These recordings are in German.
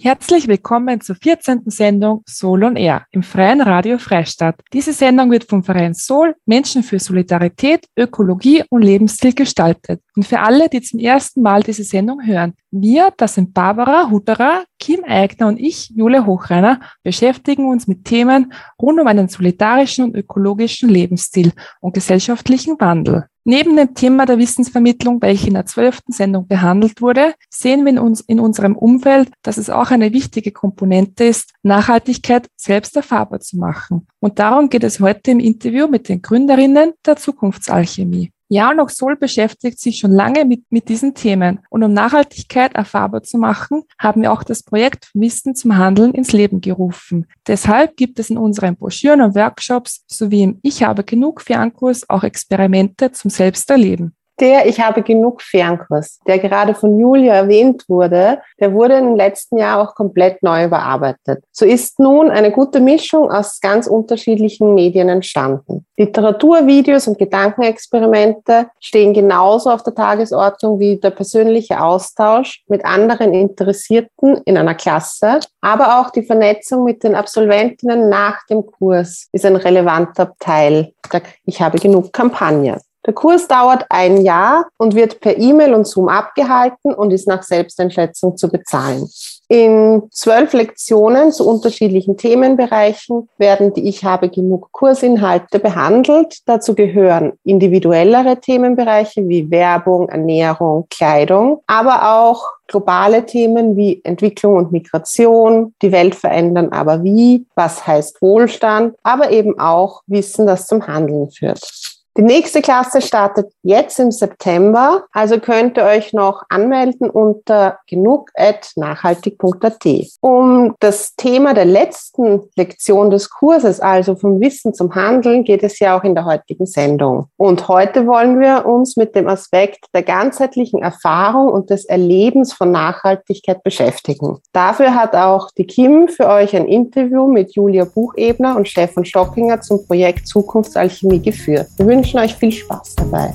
Herzlich willkommen zur 14. Sendung Soul on Air im Freien Radio Freistadt. Diese Sendung wird vom Verein Soul Menschen für Solidarität, Ökologie und Lebensstil gestaltet. Und für alle, die zum ersten Mal diese Sendung hören, wir, das sind Barbara Hutterer, Kim Eigner und ich, Jule Hochreiner, beschäftigen uns mit Themen rund um einen solidarischen und ökologischen Lebensstil und gesellschaftlichen Wandel. Neben dem Thema der Wissensvermittlung, welche in der zwölften Sendung behandelt wurde, sehen wir in, uns, in unserem Umfeld, dass es auch eine wichtige Komponente ist, Nachhaltigkeit selbst erfahrbar zu machen. Und darum geht es heute im Interview mit den Gründerinnen der Zukunftsalchemie. Ja und auch Sol beschäftigt sich schon lange mit, mit diesen Themen. Und um Nachhaltigkeit erfahrbar zu machen, haben wir auch das Projekt Wissen zum Handeln ins Leben gerufen. Deshalb gibt es in unseren Broschüren und Workshops sowie im Ich habe genug Fernkurs auch Experimente zum Selbsterleben. Der Ich habe genug Fernkurs, der gerade von Julia erwähnt wurde, der wurde im letzten Jahr auch komplett neu überarbeitet. So ist nun eine gute Mischung aus ganz unterschiedlichen Medien entstanden. Literaturvideos und Gedankenexperimente stehen genauso auf der Tagesordnung wie der persönliche Austausch mit anderen Interessierten in einer Klasse, aber auch die Vernetzung mit den Absolventinnen nach dem Kurs ist ein relevanter Teil der Ich habe genug Kampagne. Der Kurs dauert ein Jahr und wird per E-Mail und Zoom abgehalten und ist nach Selbsteinschätzung zu bezahlen. In zwölf Lektionen zu unterschiedlichen Themenbereichen werden die Ich habe genug Kursinhalte behandelt. Dazu gehören individuellere Themenbereiche wie Werbung, Ernährung, Kleidung, aber auch globale Themen wie Entwicklung und Migration, die Welt verändern, aber wie, was heißt Wohlstand, aber eben auch Wissen, das zum Handeln führt. Die nächste Klasse startet jetzt im September, also könnt ihr euch noch anmelden unter genug.nachhaltig.at. Um das Thema der letzten Lektion des Kurses, also vom Wissen zum Handeln, geht es ja auch in der heutigen Sendung. Und heute wollen wir uns mit dem Aspekt der ganzheitlichen Erfahrung und des Erlebens von Nachhaltigkeit beschäftigen. Dafür hat auch die Kim für euch ein Interview mit Julia Buchebner und Stefan Stockinger zum Projekt Zukunftsalchemie geführt. Wir wünschen wünschen euch viel Spaß dabei.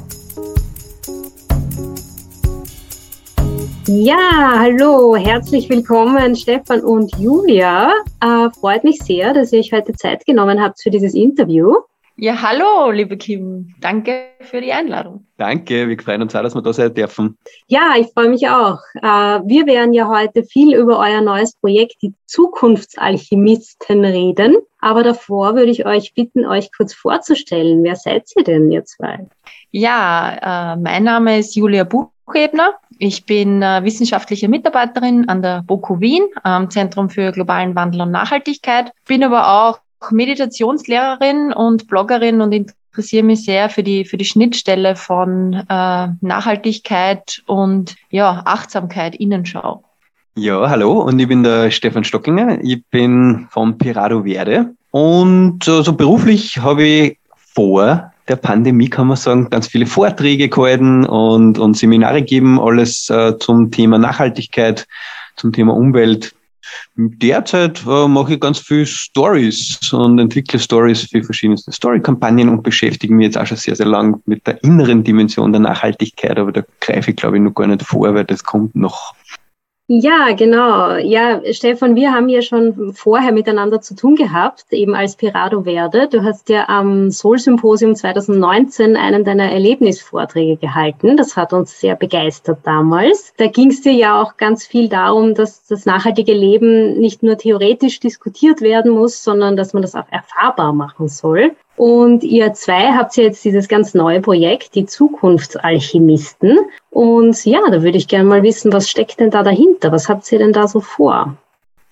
Ja, hallo, herzlich willkommen Stefan und Julia. Äh, freut mich sehr, dass ihr euch heute Zeit genommen habt für dieses Interview. Ja, hallo, liebe Kim. Danke für die Einladung. Danke, wir freuen uns auch, dass wir da sein dürfen. Ja, ich freue mich auch. Äh, wir werden ja heute viel über euer neues Projekt, die Zukunftsalchemisten, reden. Aber davor würde ich euch bitten, euch kurz vorzustellen. Wer seid ihr denn, ihr zwei? Ja, äh, mein Name ist Julia Buchebner. Ich bin äh, wissenschaftliche Mitarbeiterin an der BOKU Wien, am Zentrum für globalen Wandel und Nachhaltigkeit. Bin aber auch Meditationslehrerin und Bloggerin und interessiere mich sehr für die, für die Schnittstelle von äh, Nachhaltigkeit und ja, Achtsamkeit, Innenschau. Ja, hallo und ich bin der Stefan Stockinger. Ich bin vom Pirado Verde und äh, so beruflich habe ich vor der Pandemie, kann man sagen, ganz viele Vorträge gehalten und, und Seminare geben, alles äh, zum Thema Nachhaltigkeit, zum Thema Umwelt. Derzeit äh, mache ich ganz viel Stories und entwickle Stories für verschiedenste Story-Kampagnen und beschäftige mich jetzt auch schon sehr, sehr lang mit der inneren Dimension der Nachhaltigkeit, aber da greife ich, glaube ich, noch gar nicht vor, weil das kommt noch. Ja, genau. Ja, Stefan, wir haben ja schon vorher miteinander zu tun gehabt, eben als Pirado Verde. Du hast ja am Soul-Symposium 2019 einen deiner Erlebnisvorträge gehalten. Das hat uns sehr begeistert damals. Da ging es dir ja auch ganz viel darum, dass das nachhaltige Leben nicht nur theoretisch diskutiert werden muss, sondern dass man das auch erfahrbar machen soll. Und ihr zwei habt jetzt dieses ganz neue Projekt, die Zukunftsalchemisten. Und ja, da würde ich gerne mal wissen, was steckt denn da dahinter? Was habt ihr denn da so vor?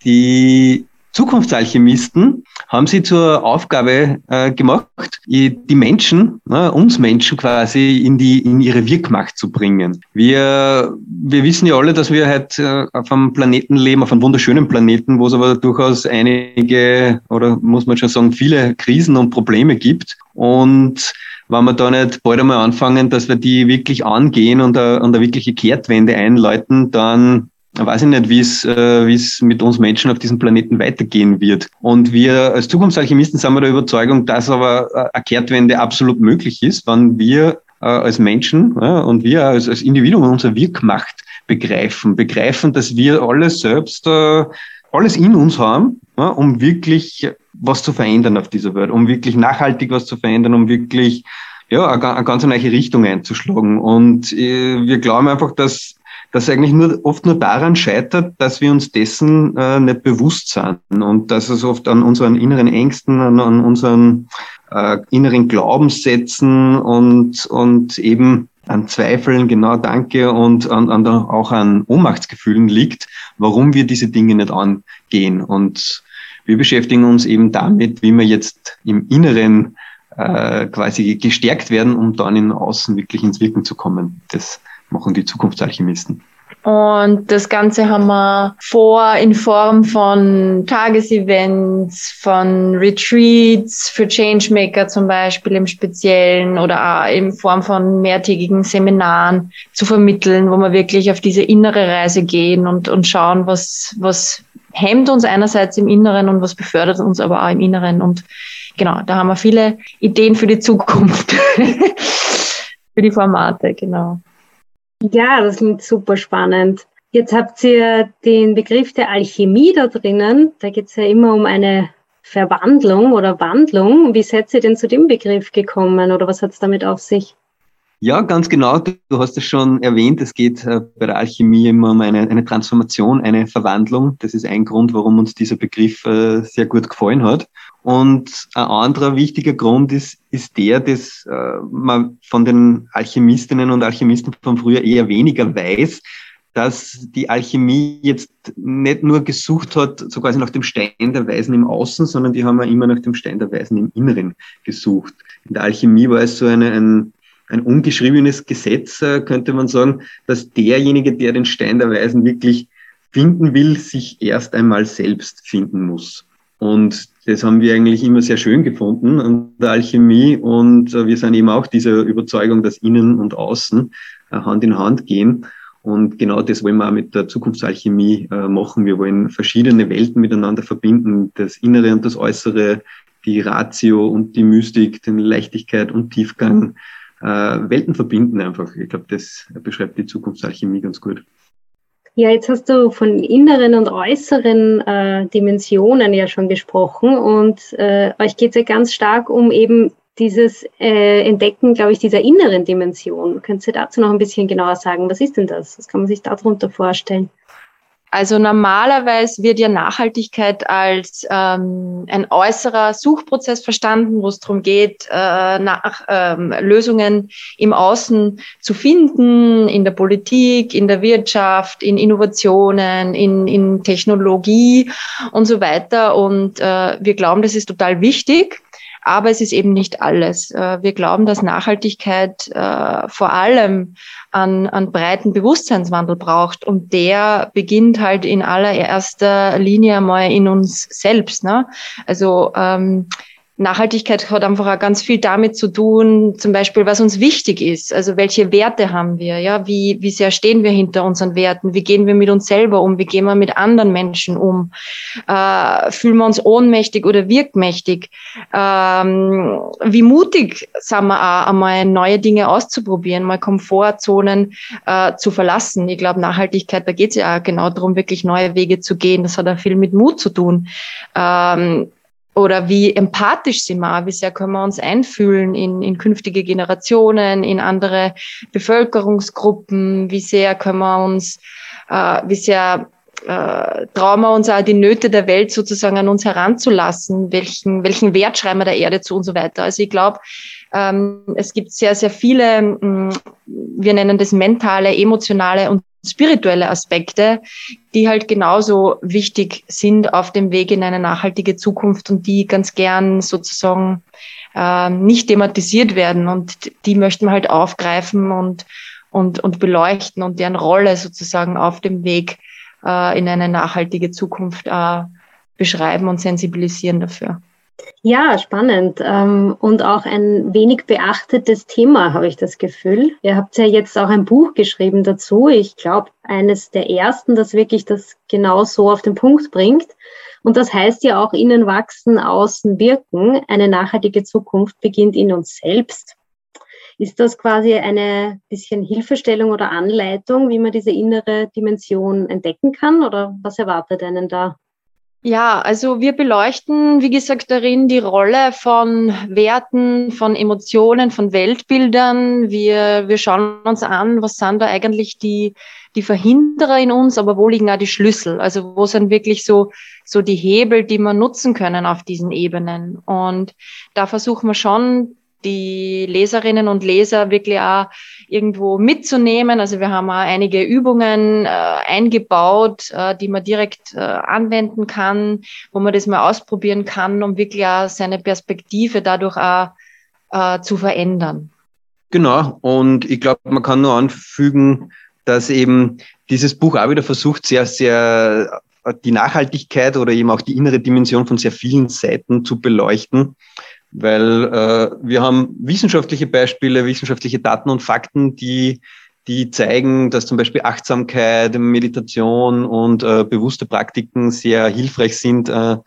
Die Zukunftsalchemisten haben sie zur Aufgabe äh, gemacht, die Menschen, äh, uns Menschen quasi in die in ihre Wirkmacht zu bringen. Wir wir wissen ja alle, dass wir halt äh, auf einem Planeten leben, auf einem wunderschönen Planeten, wo es aber durchaus einige oder muss man schon sagen viele Krisen und Probleme gibt und wenn wir da nicht bald einmal anfangen, dass wir die wirklich angehen und eine, und eine wirkliche Kehrtwende einläuten, dann weiß ich nicht, wie es, äh, wie es mit uns Menschen auf diesem Planeten weitergehen wird. Und wir als Zukunftsalchemisten sind wir der Überzeugung, dass aber eine Kehrtwende absolut möglich ist, wenn wir äh, als Menschen ja, und wir als, als Individuen unsere Wirkmacht begreifen, begreifen, dass wir alles selbst, äh, alles in uns haben, ja, um wirklich was zu verändern auf dieser Welt, um wirklich nachhaltig was zu verändern, um wirklich ja, eine, eine ganz neue Richtung einzuschlagen. Und äh, wir glauben einfach, dass das eigentlich nur oft nur daran scheitert, dass wir uns dessen äh, nicht bewusst sind und dass es oft an unseren inneren Ängsten, an, an unseren äh, inneren Glaubenssätzen und und eben an Zweifeln, genau, danke, und an, an der, auch an Ohnmachtsgefühlen liegt, warum wir diese Dinge nicht angehen. Und wir beschäftigen uns eben damit, wie wir jetzt im Inneren äh, quasi gestärkt werden, um dann in Außen wirklich ins Wirken zu kommen. Das machen die Zukunftsalchemisten. Und das Ganze haben wir vor in Form von Tagesevents, von Retreats für Changemaker zum Beispiel im Speziellen oder auch in Form von mehrtägigen Seminaren zu vermitteln, wo wir wirklich auf diese innere Reise gehen und, und schauen, was, was hemmt uns einerseits im Inneren und was befördert uns aber auch im Inneren. Und genau, da haben wir viele Ideen für die Zukunft, für die Formate, genau. Ja, das klingt super spannend. Jetzt habt ihr den Begriff der Alchemie da drinnen. Da geht es ja immer um eine Verwandlung oder Wandlung. Wie seid ihr denn zu dem Begriff gekommen oder was hat es damit auf sich? Ja, ganz genau. Du hast es schon erwähnt. Es geht äh, bei der Alchemie immer um eine, eine Transformation, eine Verwandlung. Das ist ein Grund, warum uns dieser Begriff äh, sehr gut gefallen hat. Und ein anderer wichtiger Grund ist, ist der, dass äh, man von den Alchemistinnen und Alchemisten von früher eher weniger weiß, dass die Alchemie jetzt nicht nur gesucht hat, so quasi nach dem Stein der Weisen im Außen, sondern die haben ja immer nach dem Stein der Weisen im Inneren gesucht. In der Alchemie war es so eine, ein, ein ungeschriebenes Gesetz, äh, könnte man sagen, dass derjenige, der den Stein der Weisen wirklich finden will, sich erst einmal selbst finden muss. Und das haben wir eigentlich immer sehr schön gefunden an der Alchemie. Und äh, wir sind eben auch dieser Überzeugung, dass Innen und Außen äh, Hand in Hand gehen. Und genau das wollen wir auch mit der Zukunftsalchemie machen. Wir wollen verschiedene Welten miteinander verbinden, das Innere und das Äußere, die Ratio und die Mystik, den Leichtigkeit und Tiefgang äh, Welten verbinden einfach. Ich glaube, das beschreibt die Zukunftsalchemie ganz gut. Ja, jetzt hast du von inneren und äußeren äh, Dimensionen ja schon gesprochen und äh, euch geht es ja ganz stark um eben dieses äh, Entdecken, glaube ich, dieser inneren Dimension. Könnt ihr dazu noch ein bisschen genauer sagen? Was ist denn das? Was kann man sich darunter vorstellen? Also normalerweise wird ja Nachhaltigkeit als ähm, ein äußerer Suchprozess verstanden, wo es darum geht, äh, nach ähm, Lösungen im Außen zu finden, in der Politik, in der Wirtschaft, in Innovationen, in, in Technologie und so weiter. Und äh, wir glauben, das ist total wichtig. Aber es ist eben nicht alles. Äh, wir glauben, dass Nachhaltigkeit äh, vor allem an, an breiten Bewusstseinswandel braucht. Und der beginnt halt in allererster Linie einmal in uns selbst. Ne? Also ähm, Nachhaltigkeit hat einfach auch ganz viel damit zu tun, zum Beispiel, was uns wichtig ist. Also welche Werte haben wir? Ja, wie, wie sehr stehen wir hinter unseren Werten? Wie gehen wir mit uns selber um? Wie gehen wir mit anderen Menschen um? Äh, fühlen wir uns ohnmächtig oder wirkmächtig? Ähm, wie mutig sind wir auch, einmal neue Dinge auszuprobieren, mal Komfortzonen äh, zu verlassen? Ich glaube, Nachhaltigkeit, da geht es ja auch genau darum, wirklich neue Wege zu gehen. Das hat auch viel mit Mut zu tun. Ähm, oder wie empathisch sind wir, wie sehr können wir uns einfühlen in, in künftige Generationen, in andere Bevölkerungsgruppen, wie sehr können wir uns, äh, wie sehr äh, trauen wir uns auch die Nöte der Welt sozusagen an uns heranzulassen, welchen, welchen Wert schreiben wir der Erde zu und so weiter. Also ich glaube, ähm, es gibt sehr, sehr viele, mh, mm, wir nennen das mentale, emotionale und spirituelle Aspekte, die halt genauso wichtig sind auf dem Weg in eine nachhaltige Zukunft und die ganz gern sozusagen äh, nicht thematisiert werden und die möchten wir halt aufgreifen und, und, und beleuchten und deren Rolle sozusagen auf dem Weg äh, in eine nachhaltige Zukunft äh, beschreiben und sensibilisieren dafür. Ja, spannend ähm, und auch ein wenig beachtetes Thema, habe ich das Gefühl. Ihr habt ja jetzt auch ein Buch geschrieben dazu. Ich glaube, eines der ersten, das wirklich das genau so auf den Punkt bringt. Und das heißt ja auch innen wachsen, außen wirken. Eine nachhaltige Zukunft beginnt in uns selbst. Ist das quasi eine bisschen Hilfestellung oder Anleitung, wie man diese innere Dimension entdecken kann? Oder was erwartet einen da? Ja, also wir beleuchten, wie gesagt, darin die Rolle von Werten, von Emotionen, von Weltbildern. Wir, wir schauen uns an, was sind da eigentlich die, die Verhinderer in uns, aber wo liegen auch die Schlüssel? Also wo sind wirklich so, so die Hebel, die wir nutzen können auf diesen Ebenen? Und da versuchen wir schon, die Leserinnen und Leser wirklich auch irgendwo mitzunehmen. Also wir haben auch einige Übungen äh, eingebaut, äh, die man direkt äh, anwenden kann, wo man das mal ausprobieren kann, um wirklich auch seine Perspektive dadurch auch äh, zu verändern. Genau, und ich glaube, man kann nur anfügen, dass eben dieses Buch auch wieder versucht, sehr, sehr die Nachhaltigkeit oder eben auch die innere Dimension von sehr vielen Seiten zu beleuchten weil äh, wir haben wissenschaftliche Beispiele, wissenschaftliche Daten und Fakten, die, die zeigen, dass zum Beispiel Achtsamkeit, Meditation und äh, bewusste Praktiken sehr hilfreich sind äh,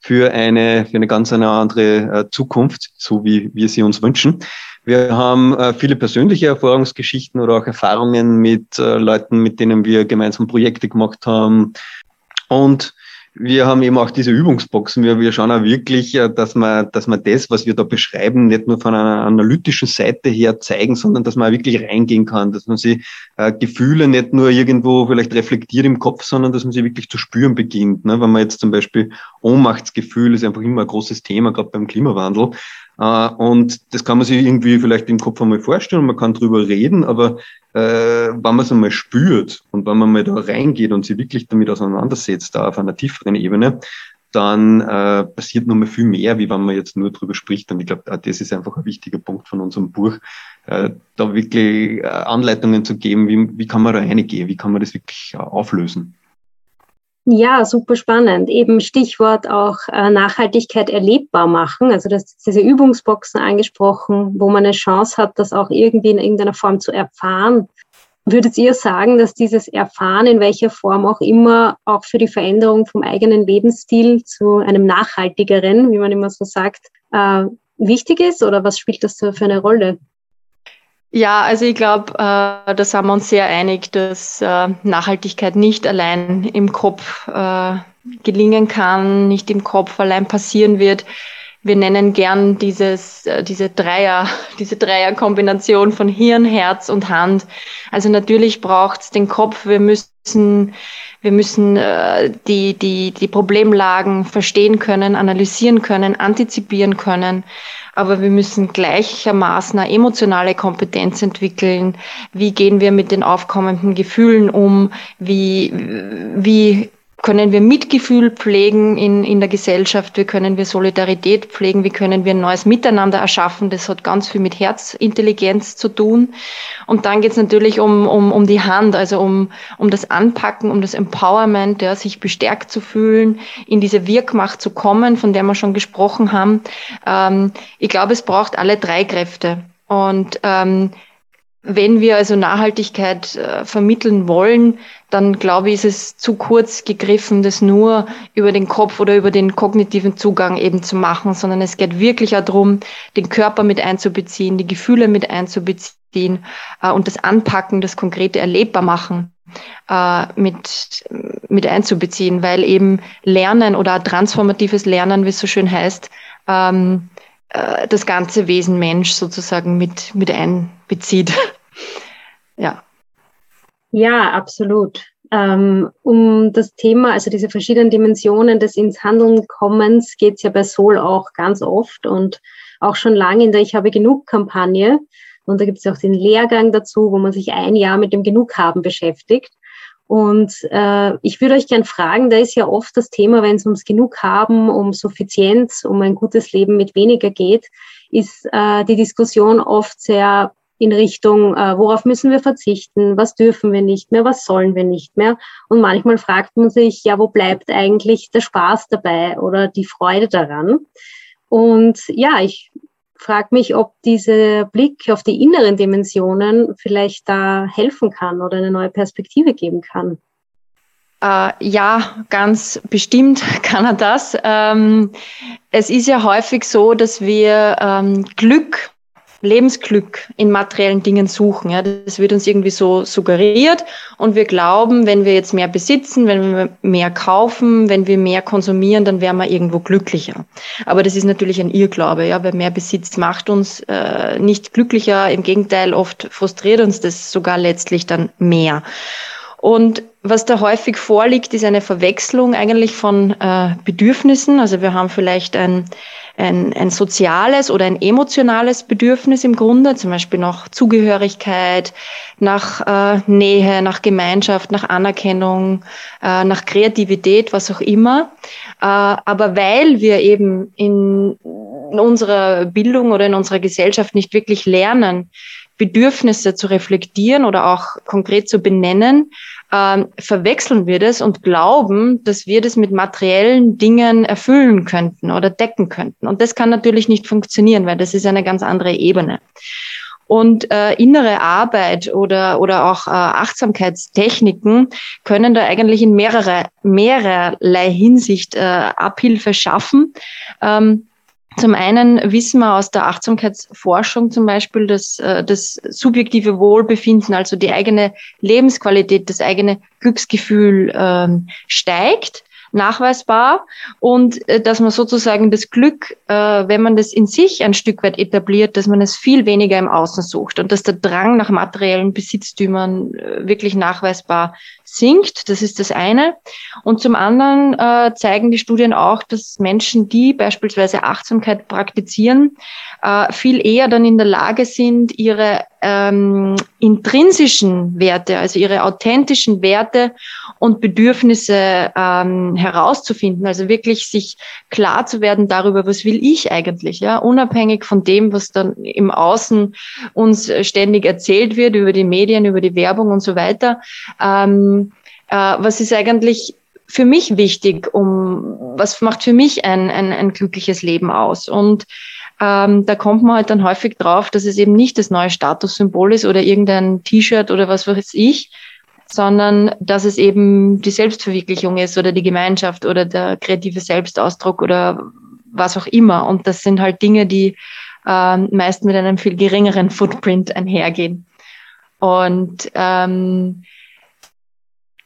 für eine, für eine ganz eine andere äh, Zukunft, so wie wir sie uns wünschen. Wir haben äh, viele persönliche Erfahrungsgeschichten oder auch Erfahrungen mit äh, Leuten, mit denen wir gemeinsam Projekte gemacht haben. Und wir haben eben auch diese Übungsboxen. Wir, wir schauen auch wirklich, äh, dass man, dass man das, was wir da beschreiben, nicht nur von einer analytischen Seite her zeigen, sondern dass man auch wirklich reingehen kann, dass man sie äh, Gefühle nicht nur irgendwo vielleicht reflektiert im Kopf, sondern dass man sie wirklich zu spüren beginnt. Ne? Wenn man jetzt zum Beispiel Ohnmachtsgefühl ist einfach immer ein großes Thema, gerade beim Klimawandel. Äh, und das kann man sich irgendwie vielleicht im Kopf einmal vorstellen, man kann drüber reden, aber äh, wenn man es einmal spürt und wenn man mal da reingeht und sich wirklich damit auseinandersetzt, da auf einer tieferen Ebene, dann äh, passiert noch mal viel mehr, wie wenn man jetzt nur drüber spricht. Und ich glaube, das ist einfach ein wichtiger Punkt von unserem Buch, äh, da wirklich äh, Anleitungen zu geben, wie, wie kann man da reingehen, wie kann man das wirklich äh, auflösen. Ja, super spannend. Eben Stichwort auch äh, Nachhaltigkeit erlebbar machen. Also das diese Übungsboxen angesprochen, wo man eine Chance hat, das auch irgendwie in irgendeiner Form zu erfahren. Würdet ihr sagen, dass dieses Erfahren in welcher Form auch immer auch für die Veränderung vom eigenen Lebensstil zu einem nachhaltigeren, wie man immer so sagt, äh, wichtig ist? Oder was spielt das für eine Rolle? Ja, also ich glaube, äh, da sind wir uns sehr einig, dass äh, Nachhaltigkeit nicht allein im Kopf äh, gelingen kann, nicht im Kopf allein passieren wird. Wir nennen gern dieses, äh, diese Dreier, diese Dreierkombination von Hirn, Herz und Hand. Also natürlich braucht's den Kopf. Wir müssen, wir müssen äh, die, die, die Problemlagen verstehen können, analysieren können, antizipieren können aber wir müssen gleichermaßen eine emotionale Kompetenz entwickeln. Wie gehen wir mit den aufkommenden Gefühlen um? Wie, wie können wir Mitgefühl pflegen in, in der Gesellschaft, wie können wir Solidarität pflegen, wie können wir ein neues Miteinander erschaffen. Das hat ganz viel mit Herzintelligenz zu tun. Und dann geht es natürlich um, um, um die Hand, also um, um das Anpacken, um das Empowerment, ja, sich bestärkt zu fühlen, in diese Wirkmacht zu kommen, von der wir schon gesprochen haben. Ähm, ich glaube, es braucht alle drei Kräfte. Und ähm, wenn wir also Nachhaltigkeit äh, vermitteln wollen, dann glaube ich, ist es zu kurz gegriffen, das nur über den Kopf oder über den kognitiven Zugang eben zu machen, sondern es geht wirklich auch darum, den Körper mit einzubeziehen, die Gefühle mit einzubeziehen äh, und das Anpacken, das konkrete erlebbar machen äh, mit, mit einzubeziehen, weil eben Lernen oder transformatives Lernen, wie es so schön heißt, ähm, äh, das ganze Wesen Mensch sozusagen mit, mit einbezieht. ja. Ja, absolut. Ähm, um das Thema, also diese verschiedenen Dimensionen des ins Handeln kommens, geht es ja bei Sol auch ganz oft und auch schon lange in der Ich habe genug Kampagne. Und da gibt es auch den Lehrgang dazu, wo man sich ein Jahr mit dem Genughaben beschäftigt. Und äh, ich würde euch gern fragen, da ist ja oft das Thema, wenn es ums Genug haben, um Suffizienz, um ein gutes Leben mit weniger geht, ist äh, die Diskussion oft sehr in Richtung, äh, worauf müssen wir verzichten, was dürfen wir nicht mehr, was sollen wir nicht mehr. Und manchmal fragt man sich, ja, wo bleibt eigentlich der Spaß dabei oder die Freude daran? Und ja, ich frage mich, ob dieser Blick auf die inneren Dimensionen vielleicht da helfen kann oder eine neue Perspektive geben kann. Äh, ja, ganz bestimmt kann er das. Ähm, es ist ja häufig so, dass wir ähm, Glück Lebensglück in materiellen Dingen suchen. Ja, das wird uns irgendwie so suggeriert und wir glauben, wenn wir jetzt mehr besitzen, wenn wir mehr kaufen, wenn wir mehr konsumieren, dann wären wir irgendwo glücklicher. Aber das ist natürlich ein Irrglaube, ja, weil mehr Besitz macht uns äh, nicht glücklicher. Im Gegenteil, oft frustriert uns das sogar letztlich dann mehr. Und was da häufig vorliegt, ist eine Verwechslung eigentlich von äh, Bedürfnissen. Also wir haben vielleicht ein ein, ein soziales oder ein emotionales Bedürfnis im Grunde, zum Beispiel nach Zugehörigkeit, nach äh, Nähe, nach Gemeinschaft, nach Anerkennung, äh, nach Kreativität, was auch immer. Äh, aber weil wir eben in, in unserer Bildung oder in unserer Gesellschaft nicht wirklich lernen, Bedürfnisse zu reflektieren oder auch konkret zu benennen, ähm, verwechseln wir das und glauben, dass wir das mit materiellen Dingen erfüllen könnten oder decken könnten. Und das kann natürlich nicht funktionieren, weil das ist eine ganz andere Ebene. Und äh, innere Arbeit oder, oder auch äh, Achtsamkeitstechniken können da eigentlich in mehrere, mehrerlei Hinsicht äh, Abhilfe schaffen. Ähm, zum einen wissen wir aus der Achtsamkeitsforschung zum Beispiel, dass äh, das subjektive Wohlbefinden, also die eigene Lebensqualität, das eigene Glücksgefühl ähm, steigt nachweisbar. Und äh, dass man sozusagen das Glück, äh, wenn man das in sich ein Stück weit etabliert, dass man es viel weniger im Außen sucht und dass der Drang nach materiellen Besitztümern äh, wirklich nachweisbar sinkt. Das ist das eine. Und zum anderen äh, zeigen die Studien auch, dass Menschen, die beispielsweise Achtsamkeit praktizieren, äh, viel eher dann in der Lage sind, ihre ähm, intrinsischen Werte, also ihre authentischen Werte und Bedürfnisse ähm, herauszufinden. Also wirklich sich klar zu werden darüber, was will ich eigentlich, ja, unabhängig von dem, was dann im Außen uns ständig erzählt wird über die Medien, über die Werbung und so weiter. Ähm, äh, was ist eigentlich für mich wichtig, um was macht für mich ein, ein, ein glückliches Leben aus? Und ähm, da kommt man halt dann häufig drauf, dass es eben nicht das neue Statussymbol ist oder irgendein T-Shirt oder was weiß ich, sondern dass es eben die Selbstverwirklichung ist oder die Gemeinschaft oder der kreative Selbstausdruck oder was auch immer. Und das sind halt Dinge, die äh, meist mit einem viel geringeren Footprint einhergehen. Und ähm,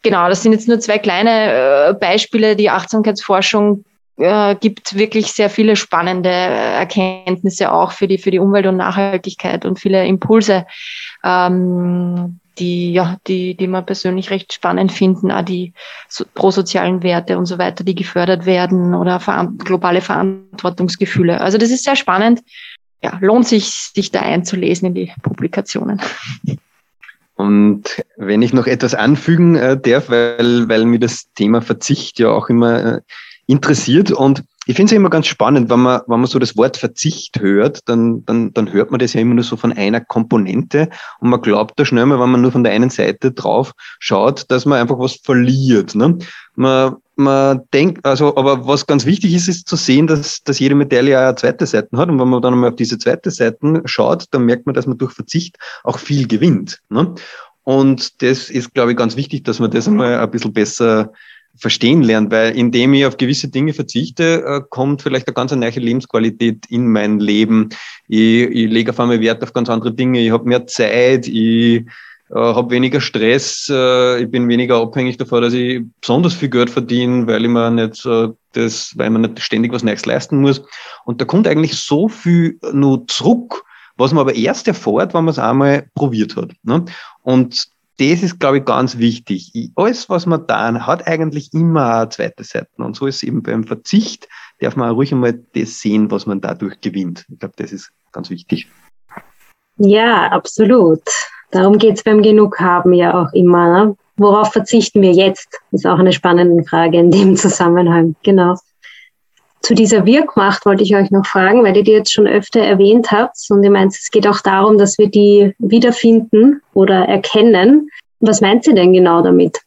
genau, das sind jetzt nur zwei kleine äh, Beispiele. Die Achtsamkeitsforschung äh, gibt wirklich sehr viele spannende Erkenntnisse auch für die, für die Umwelt und Nachhaltigkeit und viele Impulse, ähm, die, ja, die, die man persönlich recht spannend finden, auch die so, prosozialen Werte und so weiter, die gefördert werden oder ver globale Verantwortungsgefühle. Also das ist sehr spannend. Ja, lohnt sich, sich da einzulesen in die Publikationen. Und wenn ich noch etwas anfügen äh, darf, weil, weil mir das Thema Verzicht ja auch immer äh, interessiert und ich finde es ja immer ganz spannend, wenn man, wenn man so das Wort Verzicht hört, dann, dann, dann hört man das ja immer nur so von einer Komponente und man glaubt da schnell mal, wenn man nur von der einen Seite drauf schaut, dass man einfach was verliert. Ne? Man, man denkt, also, aber was ganz wichtig ist, ist zu sehen, dass, dass jede Medaille ja eine zweite Seite hat und wenn man dann mal auf diese zweite Seite schaut, dann merkt man, dass man durch Verzicht auch viel gewinnt. Ne? Und das ist, glaube ich, ganz wichtig, dass man das einmal ein bisschen besser verstehen lernt, weil indem ich auf gewisse Dinge verzichte, äh, kommt vielleicht eine ganz neue Lebensqualität in mein Leben. Ich, ich lege auf einmal Wert auf ganz andere Dinge, ich habe mehr Zeit, ich äh, habe weniger Stress, äh, ich bin weniger abhängig davon, dass ich besonders viel Geld verdiene, weil ich mir nicht äh, das, weil man nicht ständig was Neues leisten muss. Und da kommt eigentlich so viel nur zurück, was man aber erst erfährt, wenn man es einmal probiert hat. Ne? Und das ist, glaube ich, ganz wichtig. Alles, was man da hat, eigentlich immer eine zweite Seite. Und so ist eben beim Verzicht, darf man ruhig einmal das sehen, was man dadurch gewinnt. Ich glaube, das ist ganz wichtig. Ja, absolut. Darum geht es beim Genug haben ja auch immer. Ne? worauf verzichten wir jetzt? Ist auch eine spannende Frage in dem Zusammenhang. Genau. Zu dieser Wirkmacht wollte ich euch noch fragen, weil ihr die jetzt schon öfter erwähnt habt. Und ihr meint, es geht auch darum, dass wir die wiederfinden oder erkennen. Was meint ihr denn genau damit?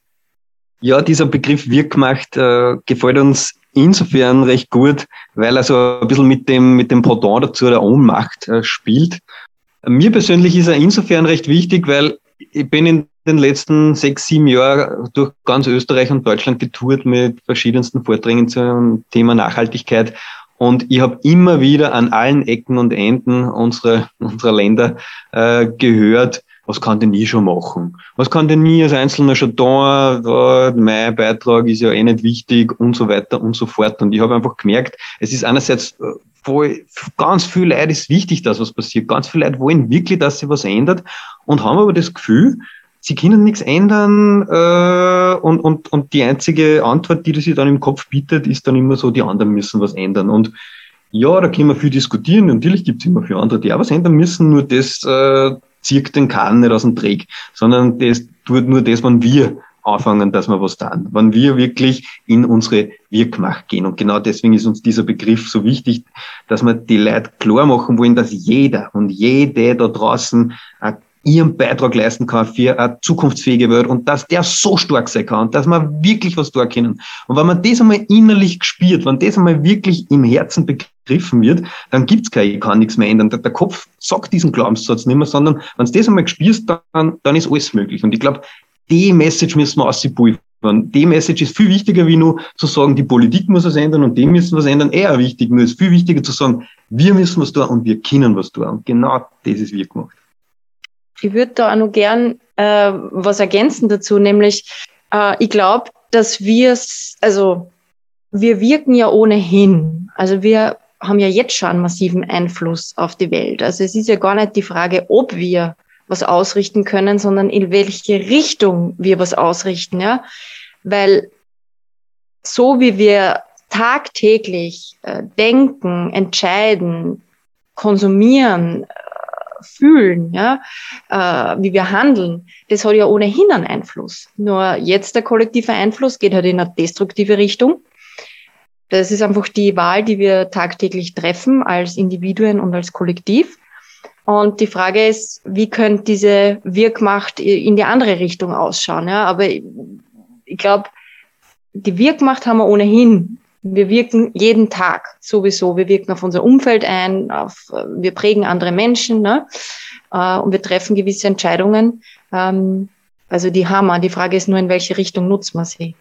Ja, dieser Begriff Wirkmacht äh, gefällt uns insofern recht gut, weil er so ein bisschen mit dem, mit dem Pendant dazu der Ohnmacht äh, spielt. Mir persönlich ist er insofern recht wichtig, weil ich bin in den letzten sechs, sieben Jahren durch ganz Österreich und Deutschland getourt mit verschiedensten Vorträgen zum Thema Nachhaltigkeit. Und ich habe immer wieder an allen Ecken und Enden unserer, unserer Länder äh, gehört, was kann denn ich schon machen? Was kann denn ich als Einzelner schon da? Mein Beitrag ist ja eh nicht wichtig und so weiter und so fort. Und ich habe einfach gemerkt, es ist einerseits äh, voll, ganz viel Leute ist wichtig, dass was passiert. Ganz viele Leute wollen wirklich, dass sich was ändert und haben aber das Gefühl, sie können nichts ändern äh, und, und, und die einzige Antwort, die sich dann im Kopf bietet, ist dann immer so, die anderen müssen was ändern. Und ja, da können wir viel diskutieren. Natürlich gibt es immer viele andere, die auch was ändern müssen, nur das äh, zieht den Kahn nicht aus dem Dreck, sondern das tut nur das, wenn wir anfangen, dass wir was tun. Wenn wir wirklich in unsere Wirkmacht gehen. Und genau deswegen ist uns dieser Begriff so wichtig, dass wir die Leute klar machen wollen, dass jeder und jede da draußen ihren Beitrag leisten kann für eine zukunftsfähige Welt und dass der so stark sein kann dass man wirklich was tun können. Und wenn man das einmal innerlich gespürt, wenn das einmal wirklich im Herzen begriffen wird, dann gibt's kein, ich kann nichts mehr ändern. Der, der Kopf sagt diesen Glaubenssatz nicht mehr, sondern wenn du das einmal gespürst, dann, dann ist alles möglich. Und ich glaube, die Message müssen wir auspulvern. Die Message ist viel wichtiger, wie nur zu sagen, die Politik muss was ändern und die müssen was ändern. Eher wichtig, nur ist viel wichtiger zu sagen, wir müssen was tun und wir können was tun. Und genau das ist wir gemacht. Ich würde da auch noch gern äh, was ergänzen dazu, nämlich äh, ich glaube, dass wir also wir wirken ja ohnehin. Also wir haben ja jetzt schon massiven Einfluss auf die Welt. Also es ist ja gar nicht die Frage, ob wir was ausrichten können, sondern in welche Richtung wir was ausrichten, ja. Weil so wie wir tagtäglich äh, denken, entscheiden, konsumieren, fühlen, ja, äh, wie wir handeln, das hat ja ohnehin einen Einfluss. Nur jetzt der kollektive Einfluss geht halt in eine destruktive Richtung. Das ist einfach die Wahl, die wir tagtäglich treffen als Individuen und als Kollektiv. Und die Frage ist, wie könnte diese Wirkmacht in die andere Richtung ausschauen? Ja, aber ich, ich glaube, die Wirkmacht haben wir ohnehin wir wirken jeden Tag sowieso. Wir wirken auf unser Umfeld ein, auf, wir prägen andere Menschen ne? Äh, und wir treffen gewisse Entscheidungen. Ähm, also die Hammer. Die Frage ist nur, in welche Richtung nutzt man sie?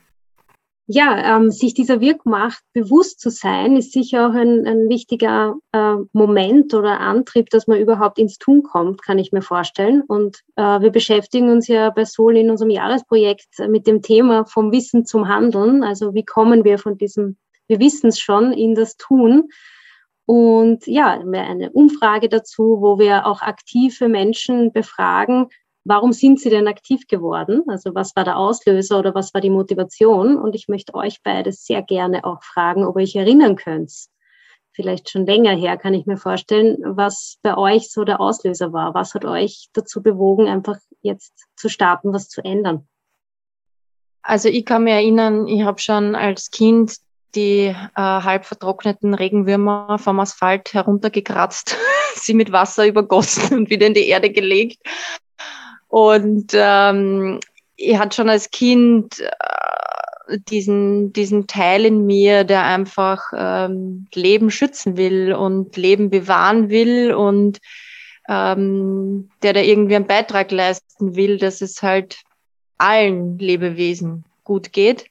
Ja, ähm, sich dieser Wirkmacht bewusst zu sein, ist sicher auch ein, ein wichtiger äh, Moment oder Antrieb, dass man überhaupt ins Tun kommt, kann ich mir vorstellen. Und äh, wir beschäftigen uns ja bei Sol in unserem Jahresprojekt mit dem Thema vom Wissen zum Handeln. Also wie kommen wir von diesem wir wissen es schon, in das Tun. Und ja, eine Umfrage dazu, wo wir auch aktive Menschen befragen, warum sind sie denn aktiv geworden? Also was war der Auslöser oder was war die Motivation? Und ich möchte euch beide sehr gerne auch fragen, ob ihr euch erinnern könnt. Vielleicht schon länger her kann ich mir vorstellen, was bei euch so der Auslöser war. Was hat euch dazu bewogen, einfach jetzt zu starten, was zu ändern? Also ich kann mich erinnern, ich habe schon als Kind die äh, halb vertrockneten Regenwürmer vom Asphalt heruntergekratzt, sie mit Wasser übergossen und wieder in die Erde gelegt. Und ähm, ich hatte schon als Kind äh, diesen, diesen Teil in mir, der einfach ähm, Leben schützen will und Leben bewahren will und ähm, der da irgendwie einen Beitrag leisten will, dass es halt allen Lebewesen gut geht.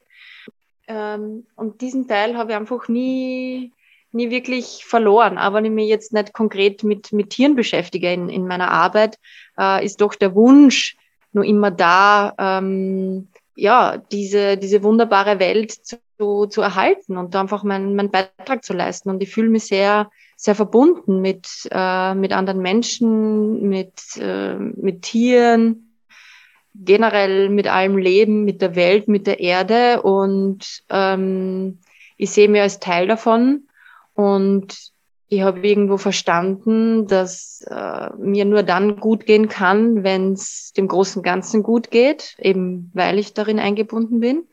Ähm, und diesen Teil habe ich einfach nie, nie wirklich verloren. Aber wenn ich mich jetzt nicht konkret mit, mit Tieren beschäftige in, in meiner Arbeit, äh, ist doch der Wunsch nur immer da, ähm, ja, diese, diese wunderbare Welt zu, zu erhalten und einfach meinen, meinen Beitrag zu leisten. Und ich fühle mich sehr, sehr verbunden mit, äh, mit anderen Menschen, mit, äh, mit Tieren, generell mit allem Leben, mit der Welt, mit der Erde und ähm, ich sehe mich als Teil davon und ich habe irgendwo verstanden, dass äh, mir nur dann gut gehen kann, wenn es dem großen Ganzen gut geht, eben weil ich darin eingebunden bin.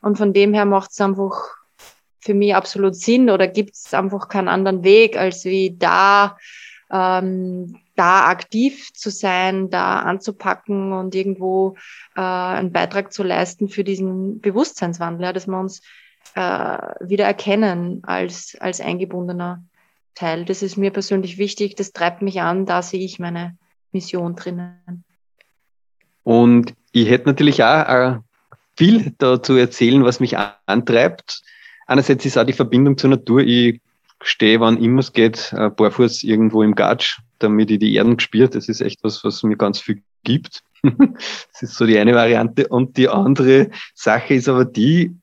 Und von dem her macht es einfach für mich absolut Sinn oder gibt es einfach keinen anderen Weg, als wie da, ähm, da aktiv zu sein, da anzupacken und irgendwo äh, einen Beitrag zu leisten für diesen Bewusstseinswandel, ja, dass wir uns äh, wieder erkennen als, als eingebundener Teil. Das ist mir persönlich wichtig, das treibt mich an, da sehe ich meine Mission drinnen. Und ich hätte natürlich auch äh, viel dazu erzählen, was mich antreibt. Einerseits ist auch die Verbindung zur Natur. Ich stehe, wann immer es geht, äh, barfuß irgendwo im Gatsch, damit ich die Erden gespürt. Das ist echt was, was mir ganz viel gibt. das ist so die eine Variante. Und die andere Sache ist aber die,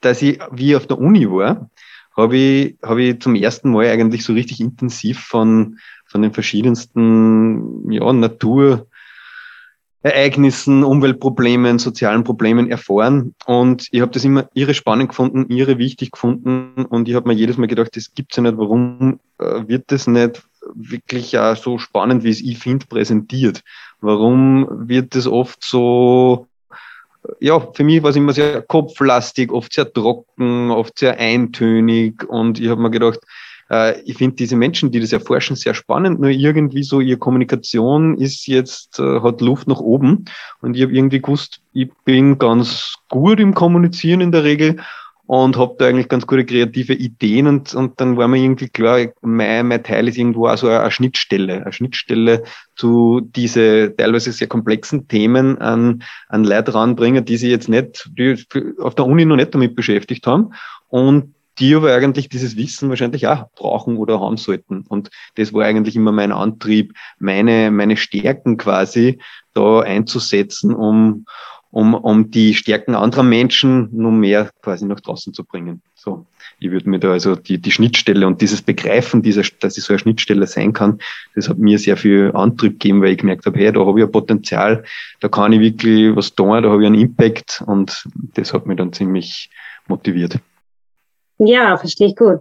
dass ich, wie ich auf der Uni war, habe ich, habe ich zum ersten Mal eigentlich so richtig intensiv von, von den verschiedensten ja, Naturereignissen, Umweltproblemen, sozialen Problemen erfahren. Und ich habe das immer irre spannend gefunden, irre wichtig gefunden. Und ich habe mir jedes Mal gedacht, das gibt's ja nicht. Warum äh, wird das nicht wirklich ja so spannend, wie es ich finde, präsentiert? Warum wird das oft so ja, für mich war es immer sehr kopflastig, oft sehr trocken, oft sehr eintönig und ich habe mir gedacht, äh, ich finde diese Menschen, die das erforschen, sehr spannend, nur irgendwie so ihre Kommunikation ist jetzt, äh, hat Luft nach oben und ich habe irgendwie gewusst, ich bin ganz gut im Kommunizieren in der Regel und habe da eigentlich ganz gute kreative Ideen und, und dann war mir irgendwie klar, mein, mein Teil ist irgendwo auch so eine, Schnittstelle, eine Schnittstelle zu diese teilweise sehr komplexen Themen an, an Leute ranbringen, die sich jetzt nicht, die auf der Uni noch nicht damit beschäftigt haben und die aber eigentlich dieses Wissen wahrscheinlich auch brauchen oder haben sollten. Und das war eigentlich immer mein Antrieb, meine, meine Stärken quasi da einzusetzen, um, um, um die Stärken anderer Menschen nur mehr quasi nach draußen zu bringen. So, ich würde mir da also die, die Schnittstelle und dieses Begreifen, dieser, dass ich so eine Schnittstelle sein kann, das hat mir sehr viel Antrieb gegeben, weil ich gemerkt habe, hey, da habe ich ein Potenzial, da kann ich wirklich was tun, da habe ich einen Impact und das hat mich dann ziemlich motiviert. Ja, verstehe ich gut.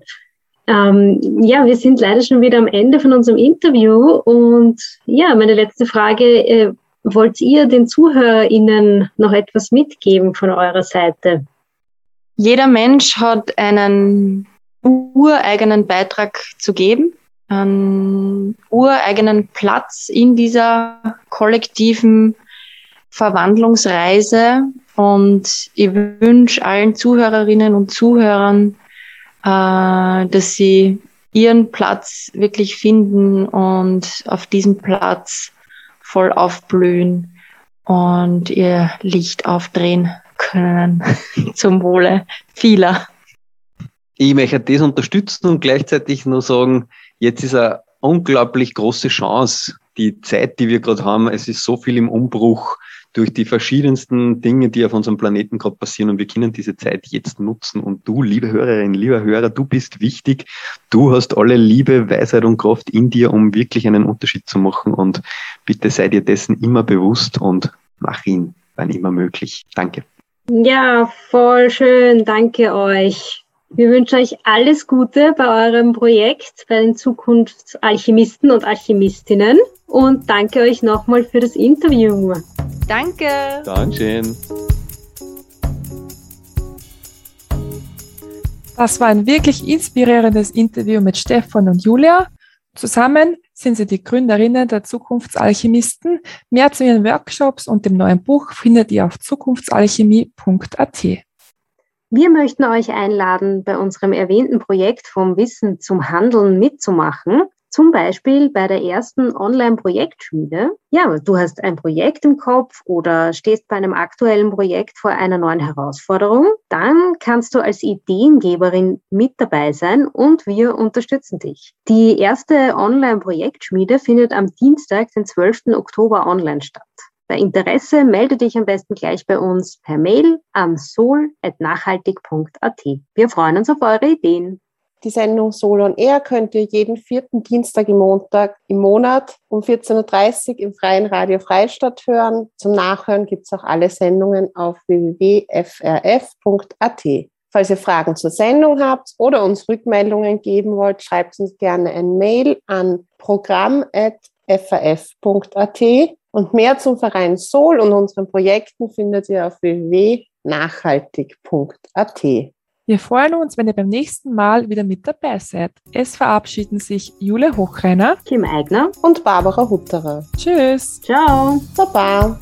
Ähm, ja, wir sind leider schon wieder am Ende von unserem Interview und ja, meine letzte Frage, äh, Wollt ihr den ZuhörerInnen noch etwas mitgeben von eurer Seite? Jeder Mensch hat einen ureigenen Beitrag zu geben, einen ureigenen Platz in dieser kollektiven Verwandlungsreise. Und ich wünsche allen Zuhörerinnen und Zuhörern, äh, dass sie ihren Platz wirklich finden und auf diesem Platz voll aufblühen und ihr Licht aufdrehen können zum Wohle vieler. Ich möchte das unterstützen und gleichzeitig nur sagen, jetzt ist eine unglaublich große Chance, die Zeit, die wir gerade haben. Es ist so viel im Umbruch durch die verschiedensten Dinge, die auf unserem Planeten gerade passieren und wir können diese Zeit jetzt nutzen. Und du, liebe Hörerin, lieber Hörer, du bist wichtig. Du hast alle Liebe, Weisheit und Kraft in dir, um wirklich einen Unterschied zu machen. Und bitte sei dir dessen immer bewusst und mach ihn, wann immer möglich. Danke. Ja, voll schön. Danke euch. Wir wünschen euch alles Gute bei eurem Projekt, bei den Zukunftsalchemisten und Alchemistinnen. Und danke euch nochmal für das Interview. Danke. Dankeschön. Das war ein wirklich inspirierendes Interview mit Stefan und Julia. Zusammen sind sie die Gründerinnen der Zukunftsalchemisten. Mehr zu ihren Workshops und dem neuen Buch findet ihr auf zukunftsalchemie.at. Wir möchten euch einladen, bei unserem erwähnten Projekt vom Wissen zum Handeln mitzumachen. Zum Beispiel bei der ersten Online-Projektschmiede. Ja, du hast ein Projekt im Kopf oder stehst bei einem aktuellen Projekt vor einer neuen Herausforderung. Dann kannst du als Ideengeberin mit dabei sein und wir unterstützen dich. Die erste Online-Projektschmiede findet am Dienstag, den 12. Oktober online statt. Bei Interesse melde dich am besten gleich bei uns per Mail an sol.nachhaltig.at. Wir freuen uns auf eure Ideen. Die Sendung Solo on Air könnt ihr jeden vierten Dienstag im Montag im Monat um 14.30 Uhr im Freien Radio Freistadt hören. Zum Nachhören gibt es auch alle Sendungen auf www.frf.at. Falls ihr Fragen zur Sendung habt oder uns Rückmeldungen geben wollt, schreibt uns gerne ein Mail an programm.faf.at und mehr zum Verein Sol und unseren Projekten findet ihr auf www.nachhaltig.at. Wir freuen uns, wenn ihr beim nächsten Mal wieder mit dabei seid. Es verabschieden sich Jule Hochreiner, Kim Eigner. Und Barbara Hutterer. Tschüss. Ciao. Baba.